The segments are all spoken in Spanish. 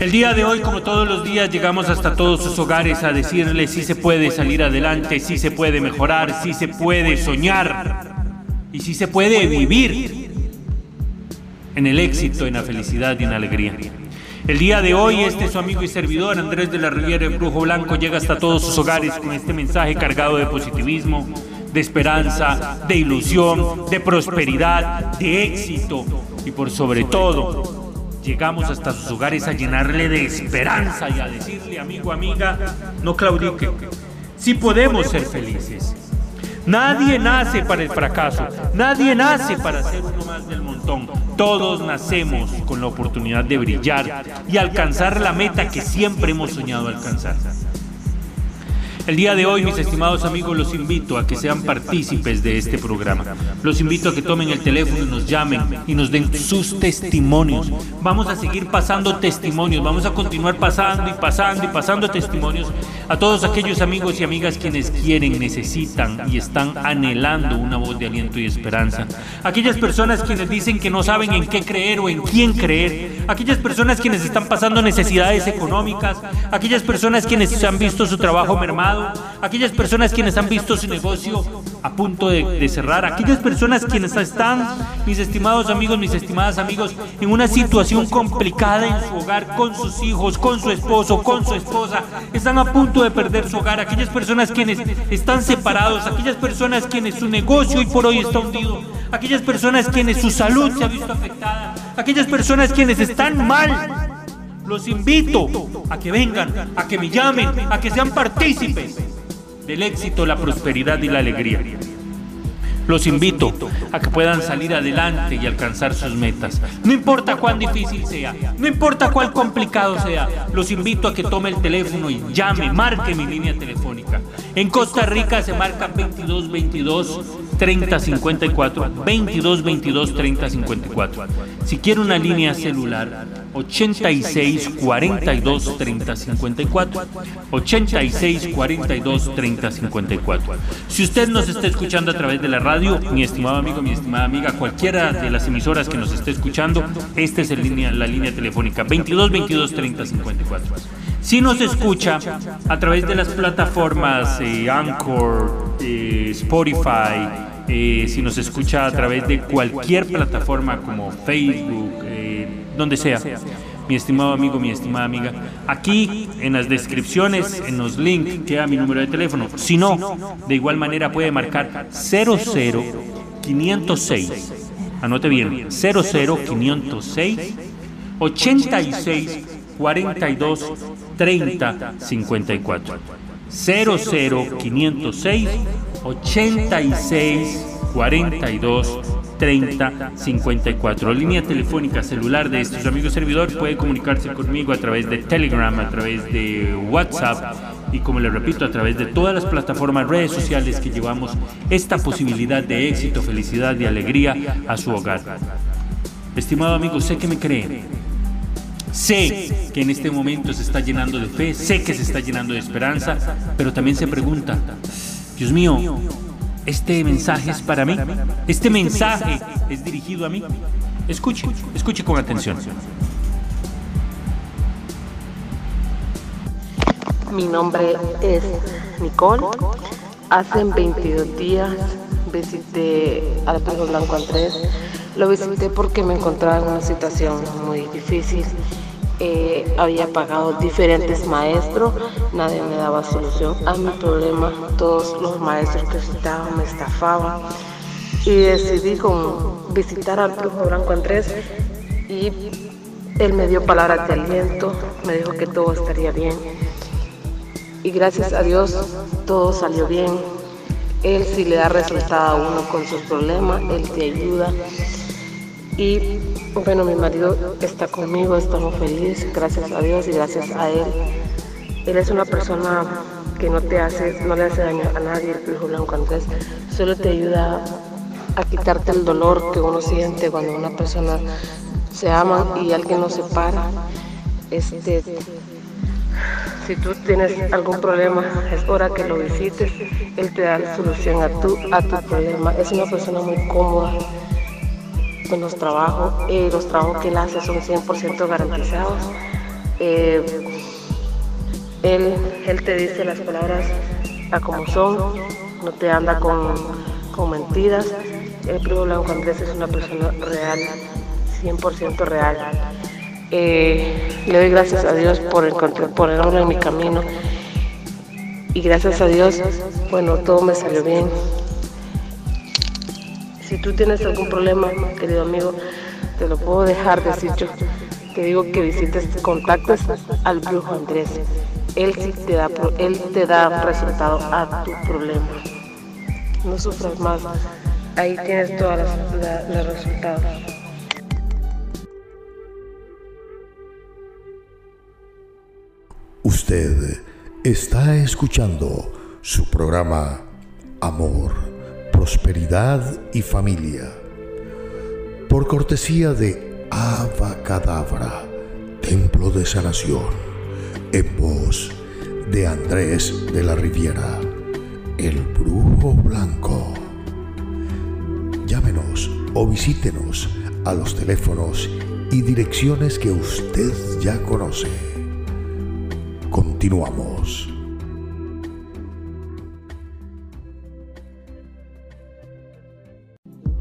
El día de hoy, como todos los días, llegamos hasta todos sus hogares a decirles si se puede salir adelante, si se puede mejorar, si se puede soñar y si se puede vivir en el éxito, en la felicidad y en la alegría. El día de hoy, este su amigo y servidor, Andrés de la Riviera, el Brujo Blanco, llega hasta todos sus hogares con este mensaje cargado de positivismo, de esperanza, de ilusión, de prosperidad, de éxito y por sobre todo Llegamos hasta sus hogares a llenarle de esperanza y a decirle, amigo, amiga, no claudique. Si podemos ser felices. Nadie nace para el fracaso, nadie nace para ser uno más del montón. Todos nacemos con la oportunidad de brillar y alcanzar la meta que siempre hemos soñado alcanzar. El día de hoy, mis estimados amigos, los invito a que sean partícipes de este programa. Los invito a que tomen el teléfono y nos llamen y nos den sus testimonios. Vamos a seguir pasando testimonios, vamos a continuar pasando y pasando y pasando testimonios a todos aquellos amigos y amigas quienes quieren, necesitan y están anhelando una voz de aliento y esperanza. Aquellas personas quienes dicen que no saben en qué creer o en quién creer. Aquellas personas quienes están pasando necesidades económicas. Aquellas personas quienes han visto su trabajo mermado aquellas personas quienes han visto su negocio a punto de, cerrar, aquellas personas quienes están, mis estimados amigos, mis estimadas amigos, en una situación complicada en su hogar, con sus hijos, con su esposo, con su esposa, están a punto de perder su hogar, aquellas personas quienes están separados, aquellas personas quienes su negocio hoy por hoy está hundido, aquellas personas quienes su salud se ha visto afectada, aquellas personas quienes están mal los invito a que vengan, a que me llamen, a que sean partícipes del éxito, la prosperidad y la alegría. Los invito a que puedan salir adelante y alcanzar sus metas. No importa cuán difícil sea, no importa cuán complicado sea, los invito a que tome el teléfono y llame, marque mi línea telefónica. En Costa Rica se marca 2222 3054, 2222 3054. Si quiere una línea celular, 86 42 30 54 86 42 30 54 si usted nos está escuchando a través de la radio mi estimado amigo mi estimada amiga cualquiera de las emisoras que nos esté escuchando esta es línea, la línea telefónica 22 22 30 54 si nos escucha a través de las plataformas eh, Anchor eh, Spotify eh, si nos escucha a través de cualquier plataforma como Facebook donde sea. Mi estimado amigo, mi estimada amiga, aquí en las descripciones, en los links, queda mi número de teléfono. Si no, de igual manera puede marcar 00506. Anote bien, 00506 86 42 30 54. 00506 86 42 30 54. Línea telefónica celular de estos amigos servidor puede comunicarse conmigo a través de Telegram, a través de WhatsApp y como le repito, a través de todas las plataformas, redes sociales que llevamos esta posibilidad de éxito, felicidad y alegría a su hogar. Estimado amigo, sé que me creen. Sé que en este momento se está llenando de fe, sé que se está llenando de esperanza, pero también se pregunta, Dios mío, este mensaje es para mí. Este mensaje es dirigido a mí. Escuche, escuche con atención. Mi nombre es Nicole. Hace 22 días visité al Pedro Blanco Andrés. Lo visité porque me encontraba en una situación muy difícil Eh, había pagado diferentes maestros, nadie me daba solución a mi problema, todos los maestros que citaban me estafaban. Y decidí con visitar al brujo Blanco Andrés y él me dio palabras de aliento, me dijo que todo estaría bien. Y gracias a Dios todo salió bien. Él sí le da resultado a uno con sus problemas, él te ayuda. Y bueno, mi marido está conmigo, estamos felices, gracias a Dios y gracias a él. Él es una persona que no te hace, no le hace daño a nadie, el brujo blanco solo te ayuda a quitarte el dolor que uno siente cuando una persona se ama y alguien nos separa. Este, si tú tienes algún problema, es hora que lo visites. Él te da la solución a tu, a tu problema. Es una persona muy cómoda en los trabajos. Eh, los trabajos que él hace son 100% garantizados. Eh, él, él te dice las palabras a como son, no te anda con, con mentiras. El primo Blanco Andrés es una persona real, 100% real. Eh, le doy gracias a Dios por encontrar, ponerlo en mi camino. Y gracias a Dios, bueno, todo me salió bien. Si tú tienes algún problema, querido amigo, te lo puedo dejar decir yo. Te digo que visites, contactes al brujo Andrés. Él sí te da, él te da resultado a tu problema. No sufras más. Ahí tienes todos los resultados. Usted está escuchando su programa Amor prosperidad y familia. Por cortesía de Abacadabra, Templo de Sanación, en voz de Andrés de la Riviera, el Brujo Blanco. Llámenos o visítenos a los teléfonos y direcciones que usted ya conoce. Continuamos.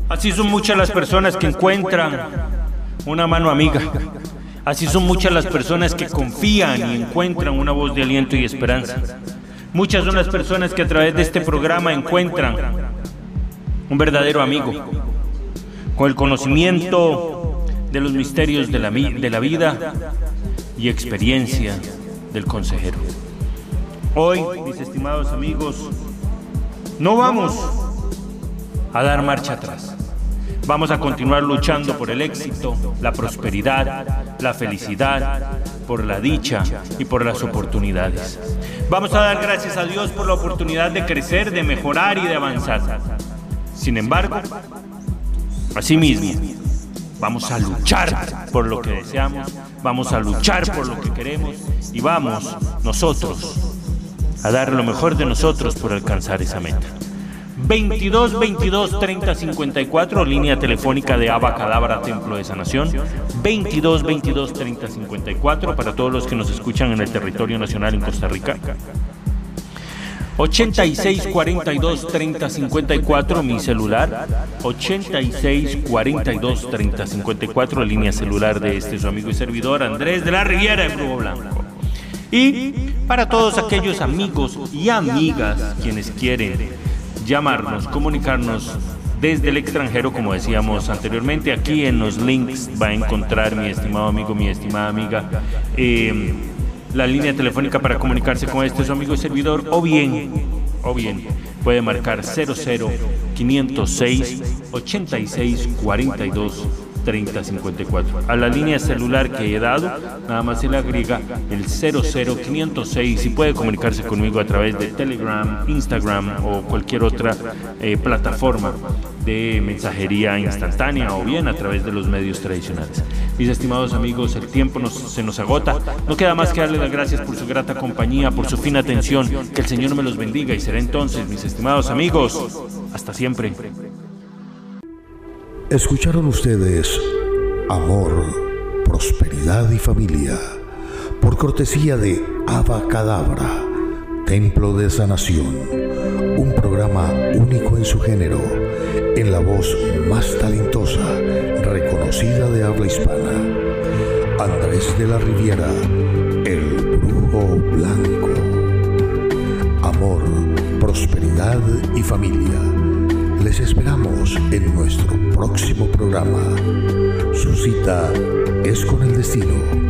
Así son muchas las personas que encuentran una mano amiga. Así son muchas las personas que confían y encuentran una voz de aliento y esperanza. Muchas son las personas que a través de este programa encuentran un verdadero amigo, con el conocimiento de los misterios de la, de la vida y experiencia del consejero. Hoy, mis estimados amigos, no vamos a dar marcha atrás. Vamos a continuar luchando por el éxito, la prosperidad, la felicidad, por la dicha y por las oportunidades. Vamos a dar gracias a Dios por la oportunidad de crecer, de mejorar y de avanzar. Sin embargo, asimismo, vamos a luchar por lo que deseamos, vamos a luchar por lo que queremos y vamos nosotros a dar lo mejor de nosotros por alcanzar esa meta. 22 22 30 54, línea telefónica de Abacadabra Templo de Sanación. 22 22 30 54 para todos los que nos escuchan en el territorio nacional en Costa Rica. 86 42 30 54 mi celular 86 42 30 54 línea celular de este su amigo y servidor Andrés de la Riviera en Brujo Blanco y para todos aquellos amigos y amigas quienes quieren llamarnos, comunicarnos desde el extranjero, como decíamos anteriormente. Aquí en los links va a encontrar mi estimado amigo, mi estimada amiga, eh, la línea telefónica para comunicarse con este su amigo y servidor, o bien, o bien, puede marcar 00 506 86 42 3054. A la línea celular que he dado, nada más se le agrega el 00506 y puede comunicarse conmigo a través de Telegram, Instagram o cualquier otra eh, plataforma de mensajería instantánea o bien a través de los medios tradicionales. Mis estimados amigos, el tiempo se nos agota. No queda más que darle las gracias por su grata compañía, por su fina atención. Que el Señor me los bendiga y será entonces, mis estimados amigos, hasta siempre. Escucharon ustedes Amor, Prosperidad y Familia por cortesía de Abacadabra, Templo de Sanación, un programa único en su género, en la voz más talentosa, reconocida de habla hispana. Andrés de la Riviera, el brujo blanco. Amor, prosperidad y familia. Les esperamos en nuestro próximo programa. Su cita es con el destino